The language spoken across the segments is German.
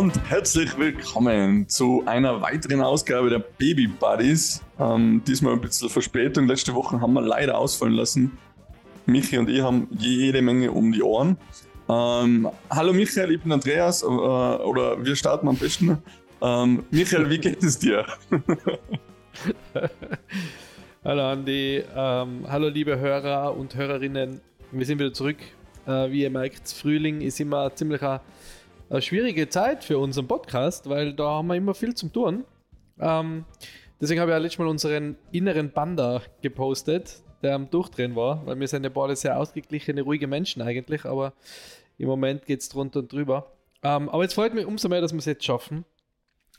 Und herzlich willkommen zu einer weiteren Ausgabe der Baby Buddies. Ähm, diesmal ein bisschen Verspätung. Letzte Woche haben wir leider ausfallen lassen. Michi und ich haben jede Menge um die Ohren. Ähm, hallo Michael, ich bin Andreas. Äh, oder wir starten am besten. Ähm, Michael, wie geht es dir? hallo Andi, ähm, hallo liebe Hörer und Hörerinnen. Wir sind wieder zurück. Äh, wie ihr merkt, Frühling ist immer ziemlich ein eine schwierige Zeit für unseren Podcast, weil da haben wir immer viel zum tun. Ähm, deswegen habe ich ja letztes Mal unseren inneren Panda gepostet, der am Durchdrehen war, weil wir sind ja beide sehr ausgeglichene, ruhige Menschen eigentlich, aber im Moment geht es drunter und drüber. Ähm, aber jetzt freut mich umso mehr, dass wir es jetzt schaffen,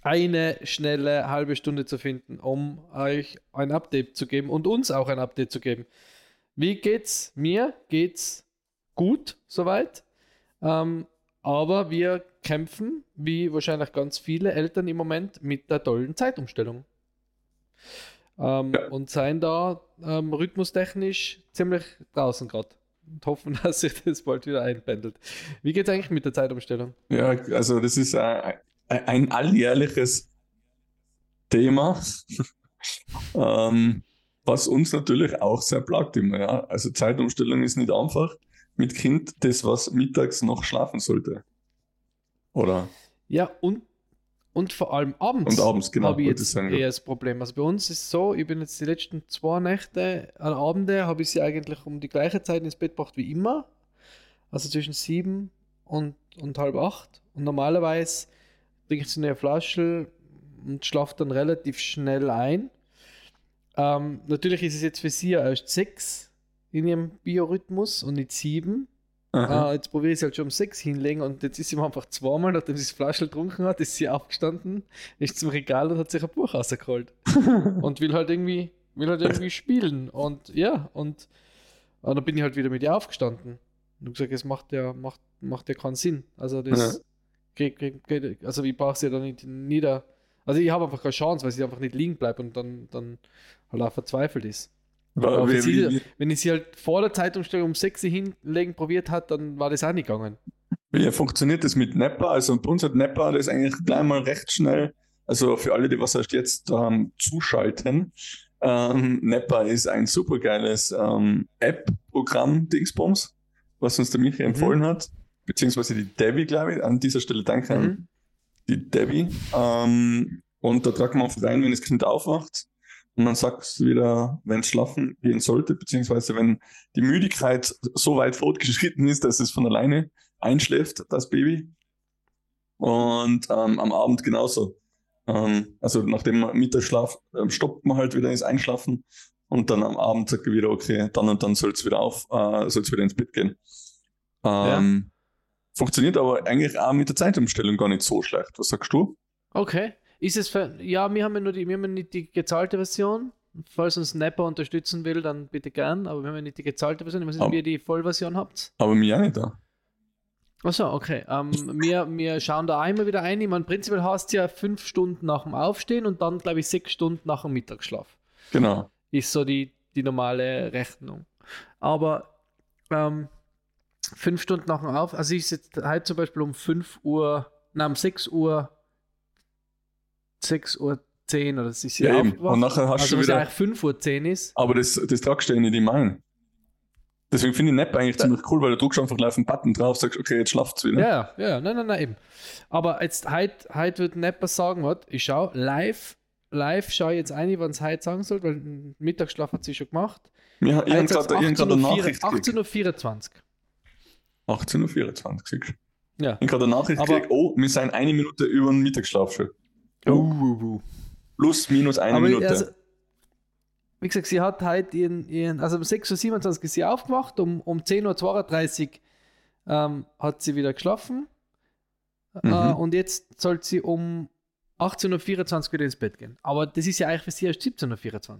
eine schnelle halbe Stunde zu finden, um euch ein Update zu geben und uns auch ein Update zu geben. Wie geht's mir? Geht's gut soweit? Ähm, aber wir kämpfen, wie wahrscheinlich ganz viele Eltern im Moment, mit der tollen Zeitumstellung. Ähm, ja. Und seien da ähm, rhythmustechnisch ziemlich draußen gerade. Und hoffen, dass sich das bald wieder einpendelt. Wie geht es eigentlich mit der Zeitumstellung? Ja, also das ist ein, ein alljährliches Thema, ähm, was uns natürlich auch sehr plagt immer. Ja? Also Zeitumstellung ist nicht einfach mit Kind das, was mittags noch schlafen sollte. Oder? Ja, und, und vor allem abends. Und abends, genau. Habe ich jetzt sagen, eher das Problem. Also bei uns ist es so, ich bin jetzt die letzten zwei Nächte, an Abende, habe ich sie eigentlich um die gleiche Zeit ins Bett gebracht wie immer. Also zwischen sieben und, und halb acht. Und normalerweise trinke ich so eine Flasche und schlafe dann relativ schnell ein. Ähm, natürlich ist es jetzt für sie erst sechs in ihrem Biorhythmus und nicht sieben. Uh, jetzt probiere ich es halt schon um sechs hinlegen und jetzt ist sie einfach zweimal, nachdem sie das Flaschel getrunken hat, ist sie aufgestanden, ist zum Regal und hat sich ein Buch rausgeholt. und will halt irgendwie, will halt irgendwie spielen. Und ja, und, und dann bin ich halt wieder mit ihr aufgestanden. Und habe gesagt, es macht ja, macht, macht ja keinen Sinn. Also das ja. geht, geht, geht, also ich brauche sie ja dann nicht nieder. Also ich habe einfach keine Chance, weil sie einfach nicht liegen bleibt und dann, dann halt auch verzweifelt ist. War, wie, sie, wie, wenn ich sie halt vor der Zeitumstellung um 6 Uhr hinlegen probiert hat, dann war das auch nicht gegangen. Wie funktioniert das mit Nepper? Also bei uns hat Nepper das eigentlich gleich mal recht schnell, also für alle, die was erst jetzt ähm, zuschalten, ähm, Nepper ist ein super geiles ähm, App-Programm Dingsbums, was uns der Michi mhm. empfohlen hat, beziehungsweise die Debbie, glaube ich, an dieser Stelle danke mhm. an die Debbie. Ähm, und da tragen wir einfach rein, wenn das Kind aufwacht, und dann sagst du wieder, wenn es schlafen gehen sollte, beziehungsweise wenn die Müdigkeit so weit fortgeschritten ist, dass es von alleine einschläft, das Baby. Und ähm, am Abend genauso. Ähm, also nachdem man Mittagsschlaf, äh, stoppt man halt wieder ins Einschlafen und dann am Abend sagt er wieder, okay, dann und dann soll es wieder auf, äh, soll es wieder ins Bett gehen. Ähm, ja. Funktioniert aber eigentlich auch mit der Zeitumstellung gar nicht so schlecht. Was sagst du? Okay. Ist es für, ja, wir haben ja nur die, wir haben nicht die gezahlte Version. Falls uns Snapper unterstützen will, dann bitte gern, aber wir haben ja nicht die gezahlte Version. Ich weiß nicht, ob ihr die Vollversion habt. Aber mir auch nicht da. Achso, okay. Ähm, wir, wir schauen da einmal wieder ein. Ich meine, prinzipiell hast du ja fünf Stunden nach dem Aufstehen und dann, glaube ich, sechs Stunden nach dem Mittagsschlaf. Genau. Ist so die, die normale Rechnung. Aber ähm, fünf Stunden nach dem Auf, also ich sitze heute zum Beispiel um 5 Uhr, nein, um 6 Uhr 6 Uhr 10 oder das ist ja, eben. Und nachher hast also du wieder. eigentlich 5 Uhr 10 ist. Aber das, das tragst du ja nicht im ein. Deswegen finde ich Nap eigentlich da, ziemlich cool, weil du drückst einfach live einen Button drauf, sagst, okay, jetzt schlaft es wieder. Ja, ja, nein, nein, nein, eben. Aber jetzt, heute, heute wird Napper sagen, was, ich schaue live, live schaue jetzt ein, wann es heute sagen soll, weil Mittagsschlaf hat sie schon gemacht. Ja, ich habe gerade eine Nachricht 18.24 Uhr. 18.24 Uhr? Ja. Ich habe gerade eine Nachricht gekriegt, oh, wir sind eine Minute über den Mittagsschlaf schon. Uh, uh, uh. Plus, minus eine Aber Minute. Also, wie gesagt, sie hat heute ihren, ihren also um 6.27 Uhr ist sie aufgewacht, um, um 10.32 Uhr ähm, hat sie wieder geschlafen. Äh, mhm. Äh, und jetzt soll sie um 18.24 Uhr wieder ins Bett gehen. Aber das ist ja eigentlich für sie erst 17.24 Uhr.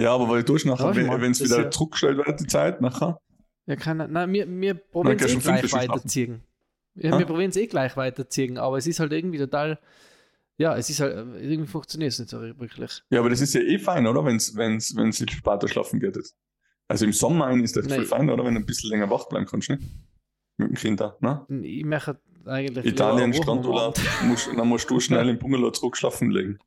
Ja, aber weil du nachher, wenn es wieder ja, zurückgestellt wird, die Zeit nachher. Ja, kann, nein, wir, wir probieren es eh gleich weiterziehen. Ja, wir probieren es eh gleich weiterziehen, aber es ist halt irgendwie total. Ja, es ist halt, irgendwie funktioniert es nicht so wirklich. Ja, aber das ist ja eh fein, oder? Wenn es wenn's, wenn's später schlafen geht. Jetzt. Also im Sommer ist das voll fein, oder? Wenn du ein bisschen länger wach bleiben kannst, ne? Mit dem Kind da, ne? Ich möchte, eigentlich. Italien, Strandurlaub, musst, dann musst du schnell im Bungalow zurückschlafen legen.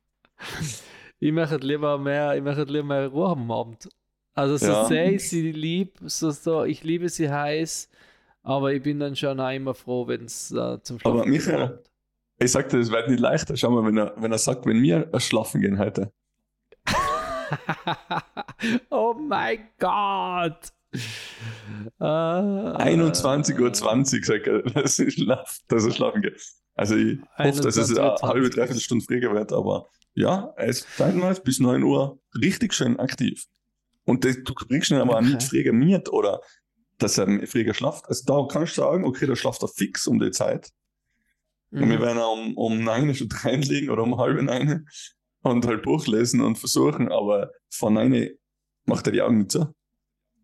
Ich möchte lieber mehr, ich möchte lieber mehr Ruhe haben am Abend. Also so Ja. sehr ich sie lieb, so, so, ich liebe sie heiß, aber ich bin dann schon auch immer froh, wenn es äh, zum Schlafen Aber Michael, kommt. Ich sag dir, das wird nicht leichter. Schau mal, wenn er, wenn er sagt, wenn wir schlafen gehen heute. oh mein Gott! Äh, 21.20 Uhr sagt er, dass er, schlaf, dass er schlafen geht. Also ich hoffe, dass es eine 21:20. halbe, dreiviertel Stunde früher wird, aber ja, er ist zeitweise bis 9 Uhr richtig schön aktiv. Und das, du kriegst ihn aber Okay. nicht früher mit oder dass er früher schlaft. Also da kannst du sagen, okay, da schlaft er fix um die Zeit. Und wir Mhm. werden auch um, um 9 schon reinlegen oder um halb 9 und halt Buch lesen und versuchen, aber von 9 macht er die Augen nicht zu.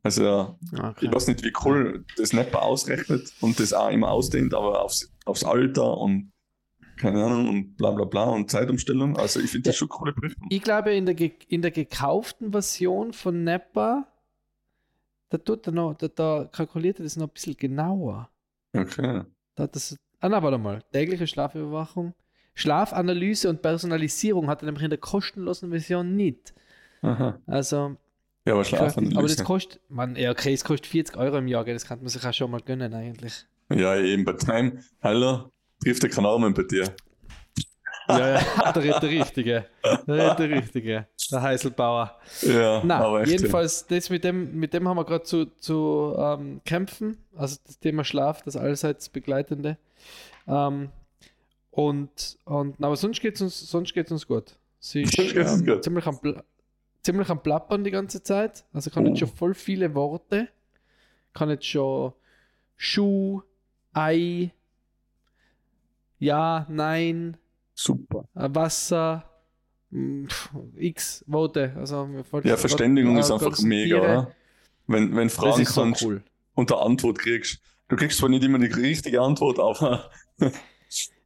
Also ja, Okay. ich weiß nicht, wie cool das Nepper ausrechnet und das auch immer ausdehnt, aber aufs, aufs Alter und keine Ahnung und bla bla bla und Zeitumstellung. Also ich finde das schon coole Berechnung. Ich glaube, in der, in der gekauften Version von Nappa, da, tut er noch, da, da kalkuliert er das noch ein bisschen genauer. Okay. Da hat das, ah, na, warte mal. Tägliche Schlafüberwachung. Schlafanalyse und Personalisierung hat er nämlich in der kostenlosen Version nicht. Aha. Also, Ja, aber nicht, aber das Schlafanalyse. kostet, man, ja, okay, es kostet 40 Euro im Jahr, das kann man sich auch schon mal gönnen eigentlich. Ja, eben bei Time. Hallo, trifft der keinen Armen bei dir. Ja, ja, der redet der Richtige. Der redet der Richtige. Der Heiselbauer. Ja, Na, aber jedenfalls, das mit dem, mit dem haben wir gerade zu, zu ähm, kämpfen. Also das Thema Schlaf, das allseits begleitende. Ähm, und, und na, aber sonst geht es uns, sonst geht's uns gut. Sie ist ähm, gut. ziemlich, am, Pla- ziemlich am Plappern die ganze Zeit. Also kann Oh. jetzt schon voll viele Worte. Kann jetzt schon Schuh, Ei, Ja, Nein, Super. äh, Wasser, pf, X Worte. Also, Ja, Verständigung ist einfach mega, Tiere. oder? Wenn, wenn Fragen ist so kannst cool. und eine Antwort kriegst. Du kriegst zwar nicht immer die richtige Antwort, aber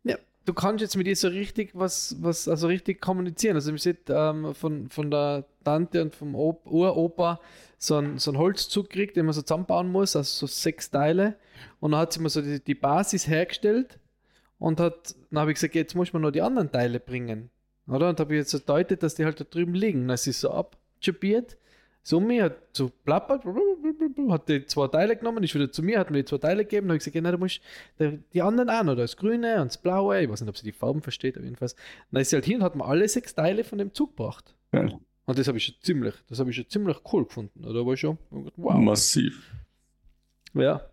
Ja, du kannst jetzt mit ihr so richtig was, was also richtig kommunizieren. Also, wir sieht ähm, von, von der Tante und vom Op Uropa so einen so einen Holzzug gekriegt, den man so zusammenbauen muss, also so sechs Teile. Und dann hat sie mir so die, die Basis hergestellt und hat, dann habe ich gesagt, jetzt muss man noch die anderen Teile bringen. Oder? Und habe ich jetzt so deutet, dass die halt da drüben liegen. Dann ist sie so abjubiert. So mir hat so plappert, hat die zwei Teile genommen, ist wieder zu mir, hat mir die zwei Teile gegeben, dann habe ich gesagt, ja, nein, du musst die, anderen auch noch, das Grüne und das Blaue, ich weiß nicht, ob sie die Farben versteht, aber jedenfalls. Dann ist sie halt hin und hat mir alle sechs Teile von dem Zug gebracht. Geil. Und das habe ich schon ziemlich, das habe ich schon ziemlich cool gefunden. Oder war schon, wow. massiv. Ja.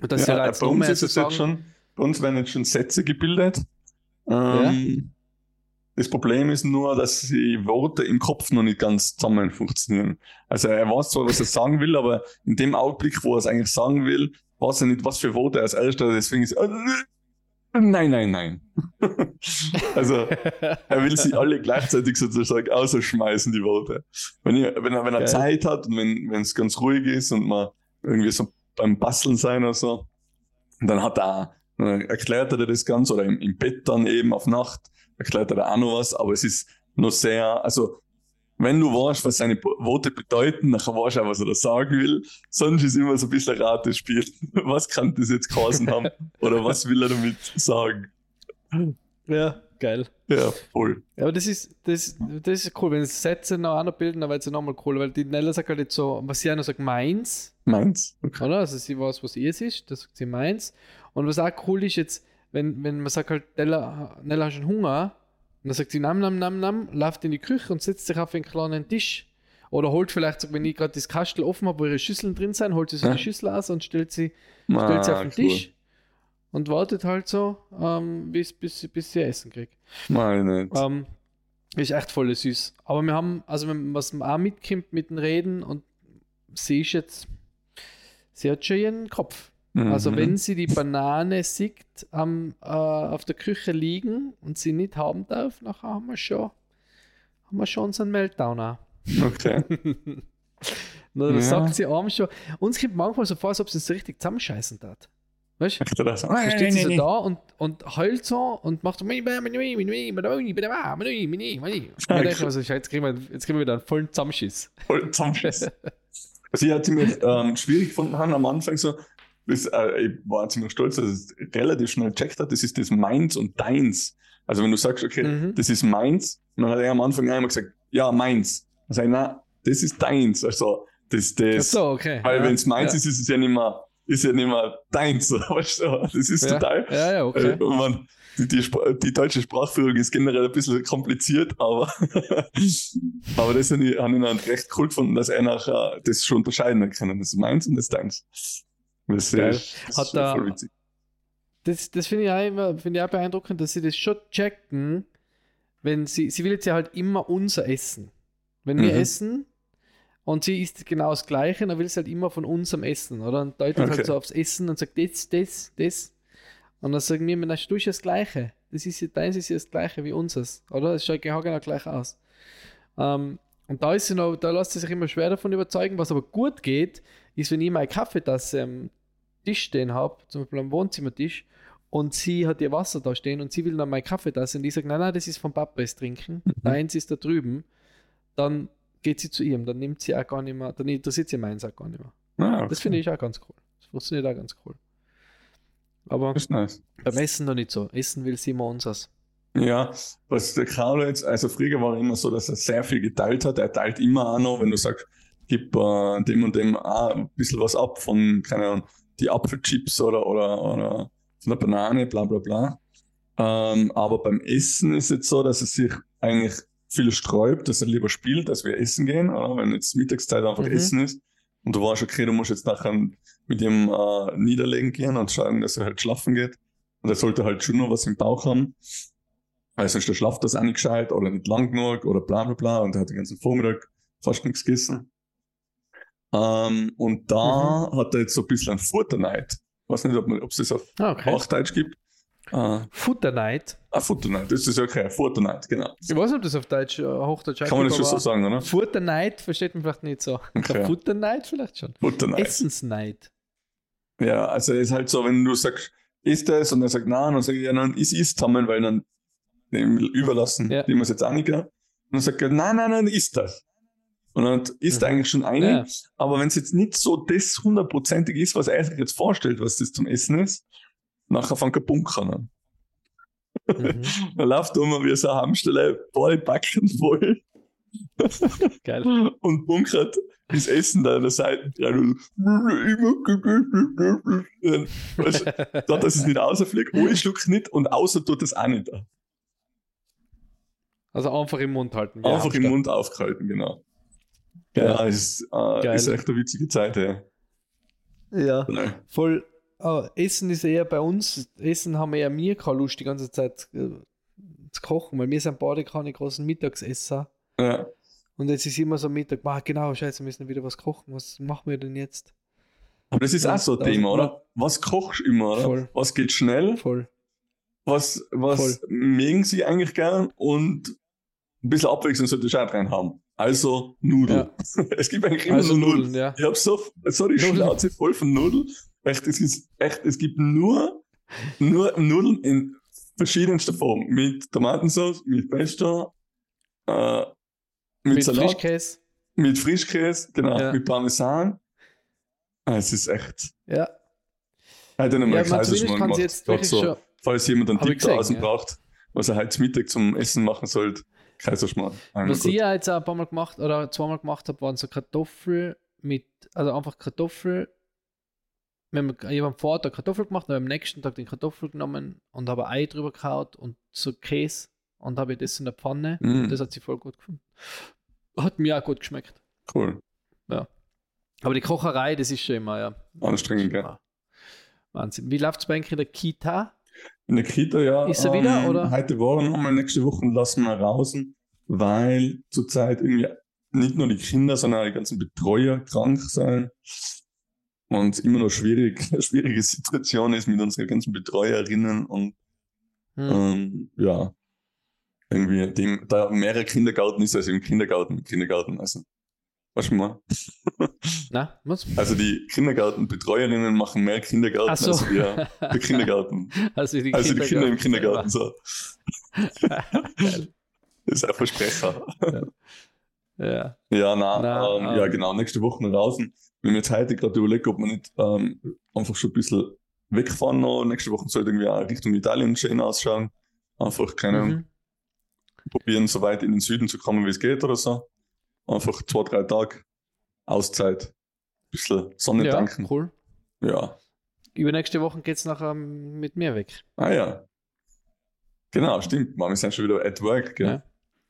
Und das Ja, ja, äh, bei uns ist es jetzt schon, bei uns werden jetzt schon Sätze gebildet. Ähm, Das Problem ist nur, dass die Worte im Kopf noch nicht ganz zusammen funktionieren. Also er weiß zwar, was er sagen will, aber in dem Augenblick, wo er es eigentlich sagen will, weiß er nicht, was für Worte er als erster, deswegen ist er, nein, nein, nein. also er will sie alle gleichzeitig sozusagen ausschmeißen, die Worte. Wenn, ihr, wenn er, wenn er Geil. Zeit hat und wenn wenn es ganz ruhig ist und man irgendwie so beim Basteln sein oder so, dann hat er, dann erklärt er dir das Ganze oder im, im Bett dann eben auf Nacht erklärt er dir auch noch was, aber es ist noch sehr, also wenn du weißt, was seine Worte bedeuten, dann weißt du auch, was er da sagen will. Sonst ist immer so ein bisschen Ratespiel. Was kann das jetzt geheißen haben? Oder was will er damit sagen? ja, geil. Ja, voll. Ja, aber das ist, das, das ist cool, wenn es Sätze noch auch noch bilden, dann wird es ja nochmal cool, weil die Nella sagt halt jetzt so, was sie noch sagt, meins, Meins. Okay. oder? Also sie weiß, was ihrs ist, das sagt sie meins. Und was auch cool ist jetzt, wenn, wenn man sagt halt, Nella, Nella hast du Hunger, und dann sagt sie, nam, nam, nam, nam, läuft in die Küche und setzt sich auf einen kleinen Tisch. Oder holt vielleicht, wenn ich gerade das Kastel offen habe, wo ihre Schüsseln drin sind, holt sie so Ja. die Schüssel aus und stellt sie, Ah, stellt sie auf den cool. Tisch und wartet halt so, ähm, bis, bis, sie- bis sie Essen kriegt. Nicht. Ähm, ist echt voll süß. Aber wir haben, also wenn- was man auch mitkommt mit den Reden und sie ist jetzt, sie hat schon ihren Kopf. Also Mhm. wenn sie die Banane sieht am, äh, auf der Küche liegen und sie nicht haben darf, nachher haben wir schon, haben wir schon unseren Meltdown auch. Okay. Na, dann Ja. sagt sie abends schon, uns kommt manchmal so vor, als ob sie uns so richtig zusammenscheißen tat. Weißt du? Er das? Da steht sie so da und, und heult so und macht so. Und ich denke, also, jetzt, kriegen wir, jetzt kriegen wir wieder einen vollen Zusammenschiss. Voll Zusammenschiss. Also ich hatte mir ähm, schwierig gefunden am Anfang so, das, äh, ich war ziemlich stolz, dass es relativ schnell gecheckt hat, das ist das meins und deins. Also wenn du sagst, okay, Mhm. das ist meins, dann hat er am Anfang einmal gesagt, ja, meins. Dann sag ich, na, das ist deins. Also, das, Ach das, so, okay. weil ja. wenn es meins ja. ist, ist es ja nicht mehr, ist ja nicht mehr deins. Weißt du? Das ist ja. total, Ja, ja, okay. äh, man, die, die, die deutsche Sprachführung ist generell ein bisschen kompliziert, aber, aber das habe ich, dann recht cool gefunden, dass er nachher das schon unterscheiden können. Das ist meins und das ist deins. Das ist, das Hat ist er- voll witzig. Das, das finde ich, auch immer- finde ich auch beeindruckend, dass sie das schon checken, wenn sie, sie will jetzt ja halt immer unser Essen. Wenn wir Mhm. essen und sie isst genau das Gleiche, dann will sie halt immer von unserem Essen, oder? Und deutet Okay. halt so aufs Essen und sagt, das, das, das. Und dann sagen wir, na, du ist ja das Gleiche. Das ist ja, deins ist ja das Gleiche wie unseres, oder? Es schaut genau genau gleich aus. Ähm, und da ist sie noch, da lässt sie sich immer schwer davon überzeugen. Was aber gut geht, ist, wenn ich meine Kaffeetasse am Tisch stehen habe, zum Beispiel am Wohnzimmertisch, und sie hat ihr Wasser da stehen und sie will dann meine Kaffeetasse und ich sage, nein, nein, das ist vom Papa ist trinken, deins ist da drüben, dann geht sie zu ihm, dann nimmt sie auch gar nicht mehr, dann interessiert sie meins auch gar nicht mehr. Ah, okay. Das finde ich auch ganz cool. Das funktioniert auch ganz cool. Aber nice. beim Essen noch nicht so. Essen will sie immer unseres. Ja, was der Carlo jetzt, also früher war er immer so, dass er sehr viel geteilt hat. Er teilt immer auch noch, wenn du sagst, gib äh, dem und dem auch ein bisschen was ab von, keine Ahnung, die Apfelchips oder, oder, oder von der Banane, bla bla bla. Ähm, aber beim Essen ist es so, dass er sich eigentlich viel sträubt, dass er lieber spielt, als wir essen gehen, oder? wenn jetzt Mittagszeit einfach Mhm. Essen ist. Und du weißt, okay, du musst jetzt nachher mit ihm äh, niederlegen gehen und schauen, dass er halt schlafen geht. Und er sollte halt schon noch was im Bauch haben. Weil sonst der schlaft das auch nicht gescheit oder nicht lang genug oder bla bla bla. Und er hat den ganzen Vormittag fast nichts gegessen. Ähm, und da hat er jetzt so ein bisschen einen Futterneid. Ich weiß nicht, ob es das auf Ah, okay. Hochdeutsch gibt. Äh, Futterneid. ah, Futterneid, das ist okay. Futterneid, genau. Ich weiß nicht, ob das auf Deutsch, äh, Hochdeutsch Kann man das schon so sagen, oder? Futterneid versteht man vielleicht nicht so. Okay. Der Futterneid vielleicht schon. Futterneid. Essensneid. Ja, also es ist halt so, wenn du sagst, isst das? Und er sagt, nein, dann sag ich, ja, dann ist es zusammen, weil dann überlassen, Ja. die wir es jetzt auch nicht gell? Und dann sagt er, nein, nein, nein, ist das. Und dann ist Mhm. eigentlich schon eine, Ja. aber wenn es jetzt nicht so das hundertprozentig ist, was er sich jetzt vorstellt, was das zum Essen ist, nachher fängt er bunkern an. Mhm. Dann läuft er immer wie so eine Hamsterle, beide Backen voll Geil. und bunkert das Essen da an der Seite dran. Weißt da, dass es nicht rausfliegt, ein Schluck nicht und außer tut das auch nicht. Also einfach im Mund halten. Einfach im. Mund aufgehalten, genau. Geil. Ja, ist, äh, ist echt eine witzige Zeit, ja. Ja. Voll. Ah, Essen ist eher bei uns, Essen haben wir ja mir keine Lust, die ganze Zeit äh, zu kochen, weil wir sind beide keine großen Mittagsesser. Ja. Und jetzt ist immer so Mittag, ah, genau, scheiße, wir müssen wieder was kochen. Was machen wir denn jetzt? Aber das ist Ja, auch so ein also- Thema, oder? Was kochst du immer, oder? Voll. Was geht schnell? Voll. Was, was Voll. mögen sie eigentlich gern? Und ein bisschen Abwechslung sollte ich auch rein haben. Also Nudeln. Es gibt eigentlich immer Also nur Nudeln. Nudeln, ja. Ich hab so, so die Nudeln. Schnauze voll von Nudeln. Echt, es ist echt, es gibt nur, nur Nudeln in verschiedenster Form. Mit Tomatensauce, mit Pesto, äh, mit, Mit Salat, Frischkäse. mit Frischkäse, genau, Ja. mit Parmesan. Ah, es ist echt. Ja. Heute Ja, nochmal man zumindest Kaiserschmarrn kann sie gemacht. jetzt wirklich so, schon. falls jemand einen ich Tipp da gesehen, außen ja. braucht, was er heute Mittag zum Essen machen sollte, Kaiserschmarrn. Einmal Was gut. ich ja jetzt auch ein paar Mal gemacht oder zweimal gemacht habe, waren so Kartoffeln mit, also einfach Kartoffel. Wir haben, am Vortag Kartoffel gemacht, dann am nächsten Tag den Kartoffel genommen und habe Ei drüber gehauen und so Käse und habe das in der Pfanne. Mm. Und das hat sie voll gut gefunden. Hat mir auch gut geschmeckt. Cool. Aber die Kocherei, das ist schon immer, ja. Anstrengend, gell? Ja. Wahnsinn. Wie läuft es bei in der Kita? In der Kita, ja. ähm, Ist er wieder, oder? Heute er nochmal, nächste Woche lassen wir raus, weil zurzeit irgendwie nicht nur die Kinder, sondern auch die ganzen Betreuer krank sind. Und immer noch schwierig, eine schwierige Situation ist mit unseren ganzen Betreuerinnen und Hm. ähm, ja, irgendwie dem, da mehrere Kindergarten ist als im Kindergarten, Kindergarten, also, du mal? Na, was? Also die Kindergartenbetreuerinnen machen mehr Kindergarten so. als wir der Kindergarten. Also die, Also die Kinder im Kindergarten Kindergarten so. Das ist ein Versprecher. Ja. Ja, nein, Na, ähm, ja ähm. genau, nächste Woche noch draußen. Wir haben jetzt heute gerade überlegt, ob wir nicht ähm, einfach schon ein bisschen wegfahren noch. Nächste Woche soll irgendwie auch Richtung Italien schön ausschauen. Einfach, keine Mhm. probieren, so weit in den Süden zu kommen, wie es geht oder so. Einfach zwei, drei Tage Auszeit. bisschen Sonne Ja, tanken. cool. Ja. Übernächste Woche geht es nachher mit mir weg. Ah ja. Genau, stimmt. Man, wir sind schon wieder at work, gell? Ja.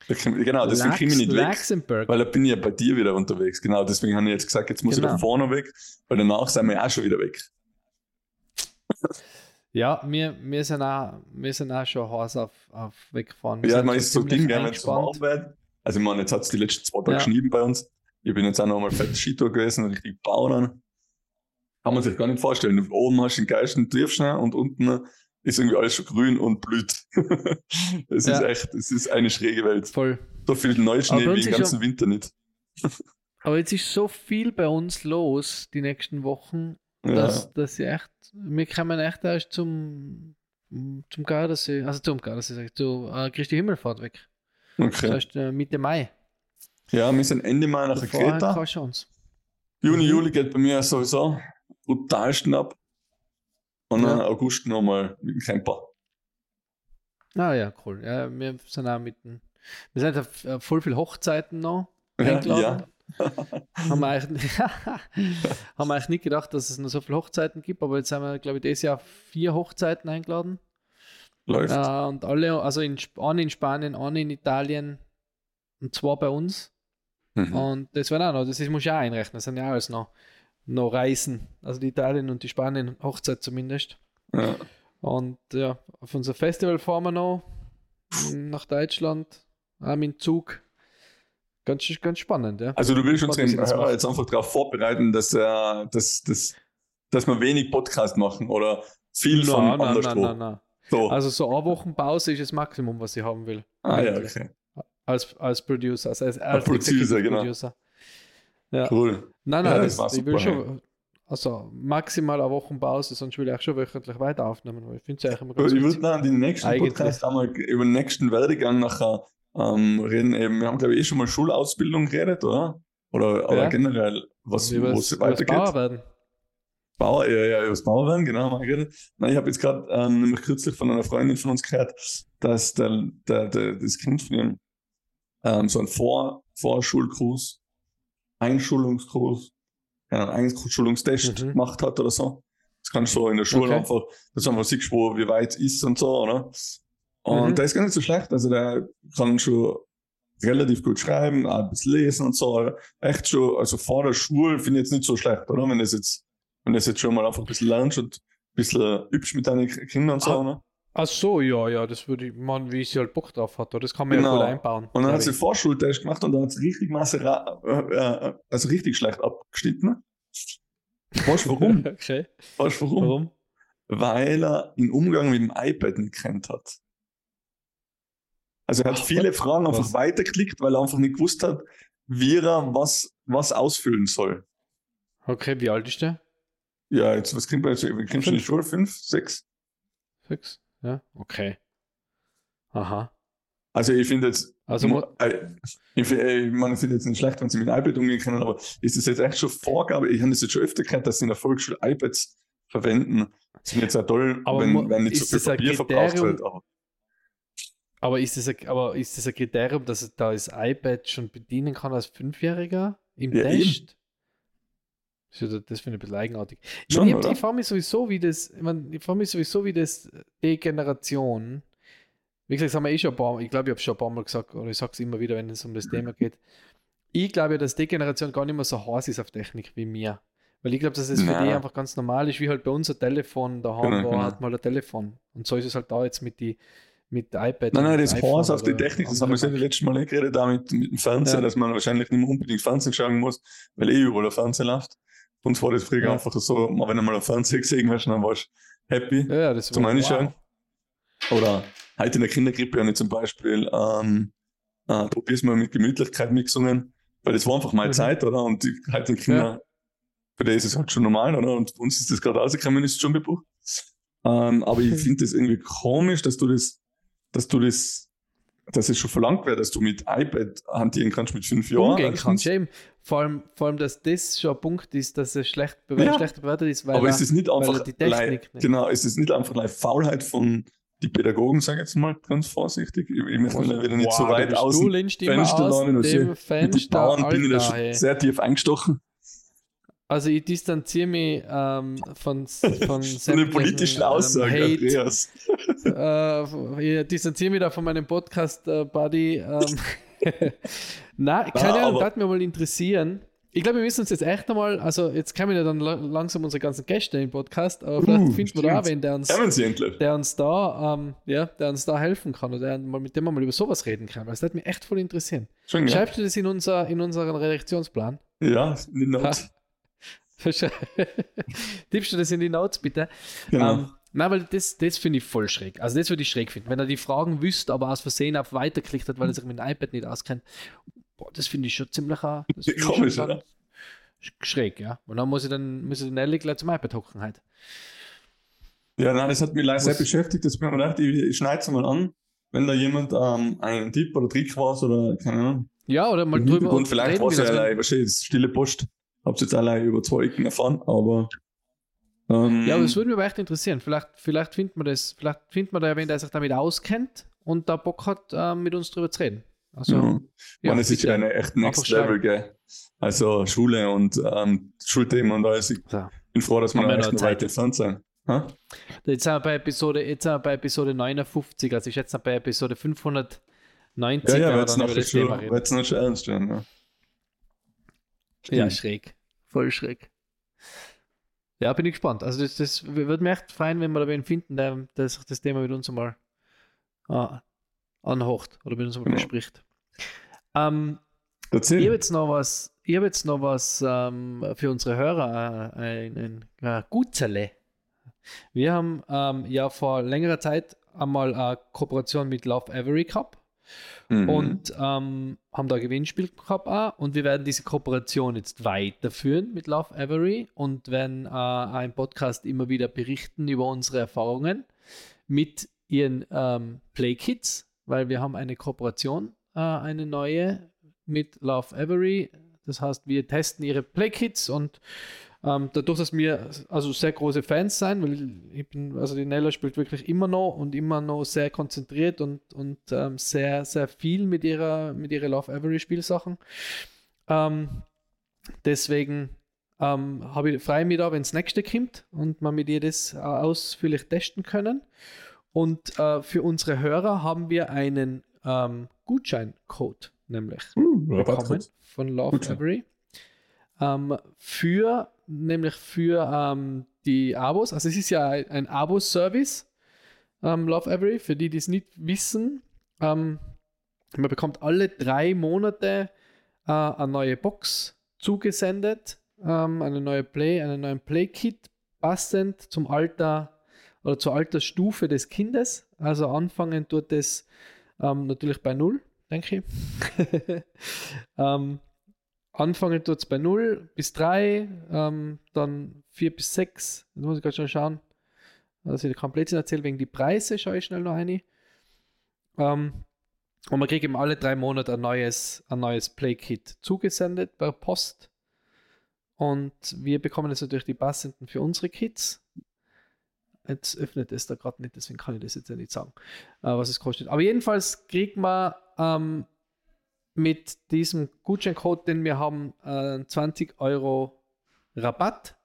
Genau, deswegen Lax- komme ich nicht weg. Luxemburg. Weil da bin ich ja bei dir wieder unterwegs. Genau, deswegen habe ich jetzt gesagt, jetzt muss Genau. ich da vorne weg, weil danach sind wir auch schon wieder weg. Ja, wir, wir, sind auch, wir sind auch schon heiß auf, auf wegfahren. Wir Ja, man ist so Ding, wenn eingespannt. warm wird. Also, ich meine, jetzt hat es die letzten zwei Tage Ja. geschnieben bei uns. Ich bin jetzt auch noch mal fett Skitour gewesen, richtig bauen. Kann man sich gar nicht vorstellen. Oben hast du den geilsten Tiefschnee und unten ist irgendwie alles schon grün und blüht. Es ist Ja. echt, es ist eine schräge Welt. Voll. So viel Neuschnee wie den ist ganzen Winter nicht. Aber jetzt ist so viel bei uns los die nächsten Wochen, Ja. dass, dass ich echt, wir kommen echt erst zum, zum Gardasee, also zum Gardasee, sag ich, zu äh, Christi Himmelfahrt weg. Das Okay. heißt äh, Mitte Mai. Ja, wir sind Ende Mai nach Kreta. keine Chance. Juni, Mhm. Juli geht bei mir sowieso brutalsten ab. Und dann Ja. August nochmal mit dem Camper. Ah ja, cool. Ja, wir sind auch mitten. Wir sind auf voll viel Hochzeiten noch Ja, eingeladen. haben, wir eigentlich, haben wir eigentlich nicht gedacht, dass es noch so viele Hochzeiten gibt, aber jetzt haben wir, glaube ich, dieses Jahr vier Hochzeiten eingeladen. Läuft. Äh, und alle, also in, eine in Spanien, eine in Italien und zwei bei uns. Mhm. Und das werden auch noch, das ist, muss ich auch einrechnen, das sind ja alles noch, noch Reisen. Also die Italien und die Spanien Hochzeit zumindest. Ja. Und ja, auf unser Festival fahren wir noch nach Deutschland, auch mit dem Zug. Ganz, ganz spannend, ja. Also du willst Hörer macht. jetzt einfach darauf vorbereiten, dass, äh, dass, dass, dass wir wenig Podcast machen oder viel von nein, nein, anderswo. nein, nein. So. Also so eine Woche Pause ist das Maximum, was ich haben will. ah ja, okay. Als, als Producer, also als, als Producer, genau. Producer. Ja. Cool. Nein, Ja, nein, das das, war ich will schon, also maximal eine Woche Pause, sonst will ich auch schon wöchentlich weiter aufnehmen, weil ich finde es eigentlich immer ganz Ich würde dann den nächsten Eigentlich. Podcast einmal über den nächsten Werdegang nachher ähm, reden. Eben, wir haben, glaube ich, eh schon mal Schulausbildung geredet, oder? Oder, oder Ja. generell, was, wo das- es das weitergeht. Bauer werden. Bauer, ja, ja, über das Bauerwerden, genau, haben wir geredet. Nein, ich habe jetzt gerade ähm, nämlich kürzlich von einer Freundin von uns gehört, dass der, der, der, das Kind von ihm ähm, so einen Vor Vorschulkurs, Einschulungskurs, einen Einschulungstest Mhm. gemacht hat oder so. Das kannst du in der Schule Okay. einfach, dass du einfach siehst, wo, wie weit es ist und so, oder? Und Mhm. der ist gar nicht so schlecht, also der kann schon relativ gut schreiben, auch ein bisschen lesen und so. Echt schon, also vor der Schule finde ich jetzt nicht so schlecht, oder? Wenn das jetzt, wenn das jetzt schon mal einfach ein bisschen lernst und ein bisschen übst mit deinen Kindern und so, Ah, ne? Ach so, ja, ja, das würde ich, man, wie sie halt Bock drauf hat, oder? das kann man Genau. ja gut einbauen. Und dann hat sie Vorschultest gemacht und dann hat sie richtig Masse, ra- äh, äh, also richtig schlecht abgeschnitten. Weißt du warum? okay. weißt du warum? Warum? Weil er den Umgang mit dem iPad nicht kennt hat. Also er hat Ach, viele what? Fragen einfach Was? weitergeklickt, weil er einfach nicht gewusst hat, wie er was, was ausfüllen soll. Okay, wie alt ist der? Ja, jetzt, was kriegt man jetzt? Kriegst du in die. Schule? Fünf? Sechs? Sechs? Ja, okay. Aha. Also ich finde jetzt, Also, äh, ich, fi- äh, ich meine, ich finde jetzt nicht schlecht, wenn sie mit dem iPad umgehen können, aber ist das jetzt echt schon Vorgabe? Ich habe das jetzt schon öfter gehört, dass sie in der Volksschule iPads verwenden. Das finde ich jetzt auch toll, Aber wenn, wenn nicht so ist viel Papier verbraucht wird. Aber aber, ist das ein, aber ist das ein Kriterium, dass es da das iPad schon bedienen kann als Fünfjähriger im Ja, Test? Ist ja- Das finde ich ein bisschen eigenartig. Ich, Schon, ich, ich frage mich sowieso, wie das, ich, mein, ich frage mich sowieso, wie das die Generation, wie gesagt, das haben wir eh schon ein paar, ich glaube, ich habe es schon ein paar Mal gesagt, oder ich sage es immer wieder, wenn es um das Thema geht. Ich glaube ja, dass die Generation gar nicht mehr so heiß ist auf Technik wie mir. Weil ich glaube, dass es für Nein. die einfach ganz normal ist, wie halt bei uns ein Telefon daheim Genau, war, genau. hat mal ein Telefon. Und so ist es halt da jetzt mit die mit iPad. Nein, nein, das Horse auf die Technik, das haben wir ja die letzten Mal eh geredet, da mit, mit dem Fernseher, Ja. dass man wahrscheinlich nicht mehr unbedingt Fernsehen schauen muss, weil eh überall der Fernseher läuft. Uns war das früher Ja. einfach so, wenn du mal einen Fernseher gesehen hast, dann warst du happy Ja, ja, das zum war- Reinschauen. Oder heute in der Kindergrippe habe ich zum Beispiel, ähm, äh, probier's mal mit Gemütlichkeit mitgesungen, weil das war einfach meine Mhm. Zeit, oder? Und die heutigen Kinder, für die ist es halt schon normal, oder? Und für uns ist das gerade rausgekommen, ist schon gebucht. Ähm, aber ich Mhm. finde das irgendwie komisch, dass du das, dass du das dass es schon verlangt wird, dass du mit iPad hantieren kannst mit fünf Jahren. Umgehen kannst. Eben. Vor allem, vor allem, dass das schon ein Punkt ist, dass es schlecht bewertet, Ja. schlecht bewertet ist, weil Aber er- ist es nicht weil einfach die Technik lei- nicht- genau, ist es nicht einfach eine Faulheit von die Pädagogen, sage ich jetzt mal ganz vorsichtig. Ich, ich möchte mich wieder nicht so Wow, weit aus Du dem Fenster und dem Mit den Fenster, Bauern bin ich da sehr tief eingestochen. Also ich distanziere mich ähm, von, von Von den politischen ähm, Aussagen, Hate. Andreas. Äh, ich distanziere mich da von meinem Podcast äh. Ähm. Nein, keine Na, Ahnung, das mich mal interessieren. Ich glaube, wir müssen uns jetzt echt einmal, also jetzt kommen ja dann la- langsam unsere ganzen Gäste im Podcast, aber vielleicht Uh, finden wir da auch wen, der uns, der uns da, ähm, ja, der uns da helfen kann oder der mal mit dem wir mal über sowas reden kann, weil das würde mich echt voll interessieren. Schon, ja. Schreibst du das in, unser, in unseren Redaktionsplan? Ja, die Not. Ha. Tippst du das in die Notes, bitte? Genau. Ähm, nein, weil das, das finde ich voll schräg. Also das würde ich schräg finden. Wenn er die Fragen wüsste, aber aus Versehen auf weiterklickt hat, weil er sich mit dem iPad nicht auskennt, boah, das finde ich schon ziemlich äh, ich Komisch, schon oder? ganz sch- schräg, ja. Und dann muss ich dann muss ich den Ellie gleich zum iPad hocken halt. Ja, nein, das hat mich leider sehr beschäftigt. Das bin ich mir gedacht, ich, ich schneide es mal an, wenn da jemand ähm, einen Tipp oder Trick war oder keine Ahnung. Ja, oder mal drüber Hintergrund vielleicht war es ja wahrscheinlich ist stille Post. Hab's jetzt allein über zwei Ecken erfahren, aber. Ähm, Ja, aber das würde mich aber echt interessieren. Vielleicht, vielleicht findet man das, vielleicht findet man da ja wen, der sich damit auskennt und da Bock hat, ähm, mit uns drüber zu reden. Also, ja. ja, Man, es ist eine echt Next. Level, gell? Also Schule und ähm, Schulthemen und alles. Ich so. bin froh, dass wir echt noch Zeit. weit entfernt sind. Ha? Jetzt sind wir bei Episode, jetzt sind wir bei Episode 59, also ich schätze bei Episode 590, Ja, ja, wir wird's dann noch schon, noch schon ernst werden, ja. Ja, schräg. Voll schräg. Ja, bin ich gespannt. Also das, das würde mich echt freuen, wenn wir da wen finden, der, der sich das Thema mit uns einmal ah, anhocht oder mit uns einmal Genau. bespricht. Ähm, Erzähl. ich habe jetzt noch was, ich habe jetzt noch was ähm, für unsere Hörer, äh, ein, ein, ein Gutzerle. Wir haben ähm, ja vor längerer Zeit einmal eine Kooperation mit Love Every Cup Mhm. und ähm, haben da Gewinnspiel gehabt auch. und wir werden diese Kooperation jetzt weiterführen mit Love Every und werden äh, im Podcast immer wieder berichten über unsere Erfahrungen mit ihren ähm, Playkits, weil wir haben eine Kooperation, äh, eine neue mit Love Every. Das heißt, wir testen ihre Playkits und ähm, dadurch, dass wir also sehr große Fans sein, weil ich bin, also die Nella spielt wirklich immer noch und immer noch sehr konzentriert und, und ähm, sehr, sehr viel mit ihrer, mit ihrer Love Every Spielsachen. Ähm, deswegen ähm, habe ich, freue ich mich da, wenn das nächste kommt und man mit ihr das äh, ausführlich testen können. Und äh, für unsere Hörer haben wir einen ähm, Gutscheincode, nämlich Uh, bekommen von Love Gutschein. Every. Ähm, für, nämlich für ähm, die Abos, also es ist ja ein, ein Abo-Service, ähm, Love Every, für die, die es nicht wissen. Ähm, man bekommt alle drei Monate äh, eine neue Box zugesendet, ähm, eine neue Play, einen neuen Play-Kit, passend zum Alter oder zur Altersstufe des Kindes. Also anfangen tut es ähm, natürlich bei null, denke ich. anfangen tut es bei 0 bis 3, ähm, dann 4 bis 6. Da muss ich gerade schon schauen, dass ich Blödsinn erzähle, wegen die Preise schaue ich schnell noch eine. Ähm, und man kriegt eben alle drei Monate ein neues, ein neues Play-Kit zugesendet per Post. Und wir bekommen jetzt natürlich die passenden für unsere Kids. Jetzt öffnet es da gerade nicht, deswegen kann ich das jetzt ja nicht sagen, äh, was es kostet. Aber jedenfalls kriegt man ähm, mit diesem Gutscheincode, den wir haben, äh, 20 Euro Rabatt.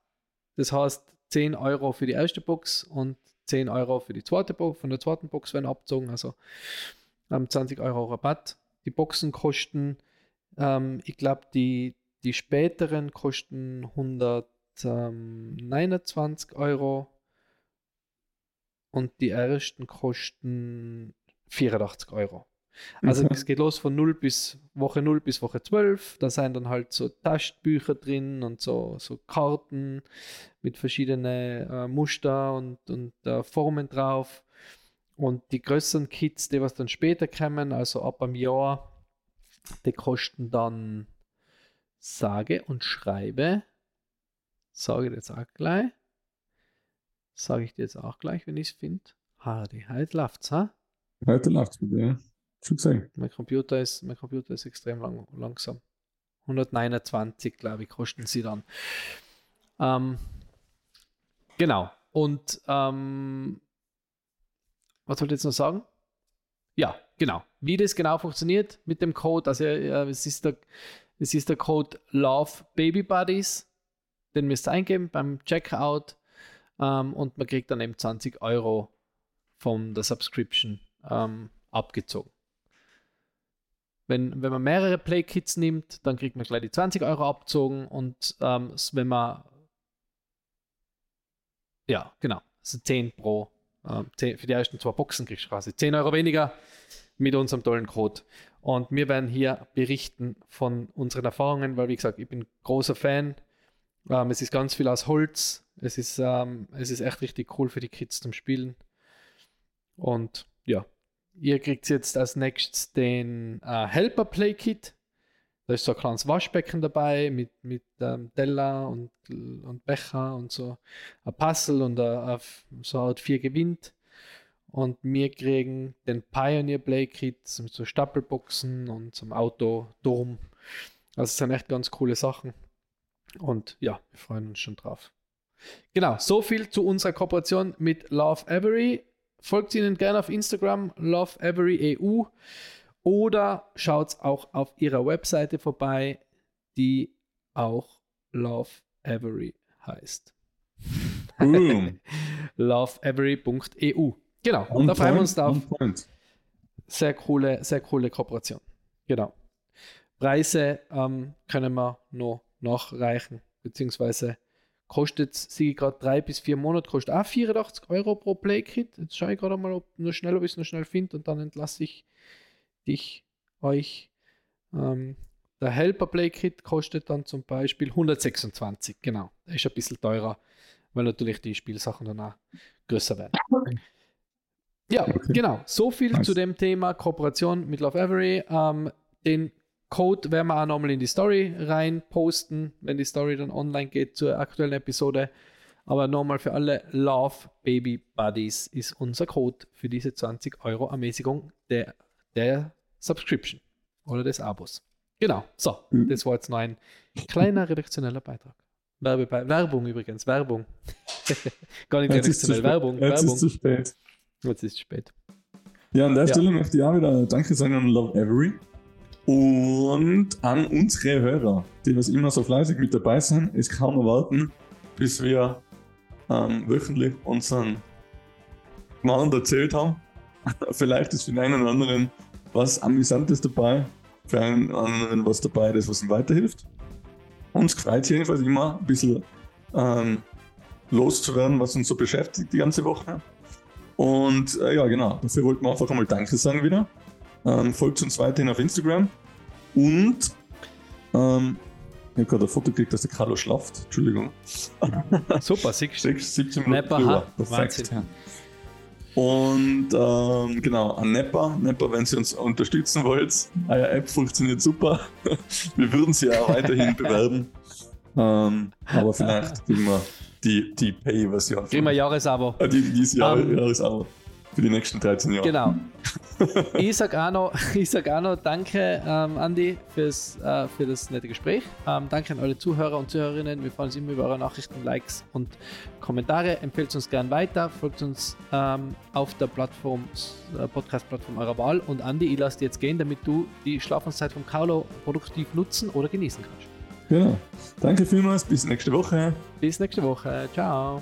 Das heißt 10 Euro für die erste Box und 10 Euro für die zweite Box. Von der zweiten Box werden abgezogen, also ähm, 20 Euro Rabatt. Die Boxen kosten, ähm, ich glaube, die, die späteren kosten 129 Euro und die ersten kosten 84 Euro. Also Okay. es geht los von 0 bis Woche 0 bis Woche 12. Da sind dann halt so Taschenbücher drin und so, so Karten mit verschiedenen äh, Muster und, und äh, Formen drauf. Und die größeren Kits, die was dann später kommen, also ab einem Jahr, die kosten dann sage und schreibe. Sage ich dir jetzt auch gleich. Sage ich dir jetzt auch gleich, wenn ich es finde. Hardy, heute läuft's, ha? Heute läuft's mit dir. Mein Computer ist, mein Computer ist extrem lang, langsam. 129, glaube ich, kosten sie dann. Ähm, genau. Und ähm, was wollte ich jetzt noch sagen? Ja, genau. Wie das genau funktioniert mit dem Code, also äh, es, ist der, es ist der Code Love Baby Buddies, den müsst ihr eingeben beim Checkout ähm, und man kriegt dann eben 20 Euro von der Subscription ähm, abgezogen. Wenn, wenn man mehrere Playkits nimmt, dann kriegt man gleich die 20 Euro abgezogen und ähm, wenn man ja, genau, also 10 pro ähm, 10, für die ersten zwei Boxen kriegst du quasi 10 Euro weniger mit unserem tollen Code. Und wir werden hier berichten von unseren Erfahrungen, weil wie gesagt, ich bin großer Fan. Ähm, es ist ganz viel aus Holz. Es ist, ähm, es ist echt richtig cool für die Kids zum Spielen. Und ja, ihr kriegt jetzt als nächstes den äh, Helper Play Kit. Da ist so ein kleines Waschbecken dabei mit, mit ähm, Teller und, und Becher und so ein Puzzle und a, a, so Art vier gewinnt. Und wir kriegen den Pioneer Play Kit mit so Stapelboxen und zum Autodom. Also es sind echt ganz coole Sachen. Und ja, wir freuen uns schon drauf. Genau, so viel zu unserer Kooperation mit Love Avery. Folgt ihnen gerne auf Instagram, Love Avery EU. Oder schaut auch auf ihrer Webseite vorbei, die auch Love Avery heißt. Boom. loveavery.eu. Genau, und da freuen wir uns drauf. Sehr coole, sehr coole Kooperation. Genau. Preise ähm, können wir noch nachreichen, beziehungsweise kostet sie gerade drei bis vier Monate, kostet auch 84 Euro pro Playkit. Jetzt schaue ich gerade mal, ob nur schnell, ob ich es noch schnell finde und dann entlasse ich dich, euch. Ähm, der Helper Play Kit kostet dann zum Beispiel 126, genau. Der ist ein bisschen teurer, weil natürlich die Spielsachen dann auch größer werden. Ja, genau. So viel nice. zu dem Thema Kooperation mit Love Avery. Ähm, den Code werden wir auch nochmal in die Story rein posten, wenn die Story dann online geht zur aktuellen Episode. Aber nochmal für alle Love Baby Buddies ist unser Code für diese 20 Euro Ermäßigung der, der Subscription oder des Abos. Genau, so, mhm. das war jetzt noch ein kleiner redaktioneller Beitrag. Werbe Werbung übrigens, Werbung. Gar nicht redaktionell, Werbung. Jetzt Werbung. ist zu spät. Jetzt ist es spät. Ja, an der ja. Stelle möchte ich auch wieder Danke sagen an Love Every und an unsere Hörer, die was immer so fleißig mit dabei sind. Es kaum erwarten, bis wir ähm, wöchentlich unseren Mann erzählt haben. Vielleicht ist für den einen oder anderen was Amüsantes dabei, für einen anderen was dabei, das was ihm weiterhilft. Uns freut es jedenfalls immer ein bisschen ähm, loszuwerden, was uns so beschäftigt die ganze Woche. Und äh, ja, genau, dafür wollten wir einfach einmal Danke sagen wieder. Ähm, folgt uns weiterhin auf Instagram. Und ähm, ich habe gerade ein Foto gekriegt, dass der Carlo schlaft. Entschuldigung. Super, 17 Minuten. Nepper, Perfekt. Wahnsinn. Und ähm, genau, an Nepper, Nepper, wenn Sie uns unterstützen wollt, eure App funktioniert super. wir würden sie auch weiterhin bewerben. Ähm, aber vielleicht kriegen wir die, die Pay-Version. Kriegen wir Jahresabo. Äh, die, Jahr, um, ähm, Jahresabo für die nächsten 13 Jahre. Genau. ich sage auch, noch, sag auch noch danke, ähm, Andi, fürs, äh, für das nette Gespräch. Ähm, danke an alle Zuhörer und Zuhörerinnen. Wir freuen uns immer über eure Nachrichten, Likes und Kommentare. Empfehlt uns gern weiter. Folgt uns ähm, auf der Plattform, äh, Podcast-Plattform eurer Wahl. Und Andi, ich lasse dir jetzt gehen, damit du die Schlafenszeit von Carlo produktiv nutzen oder genießen kannst. Genau. Danke vielmals. Bis nächste Woche. Bis nächste Woche. Ciao.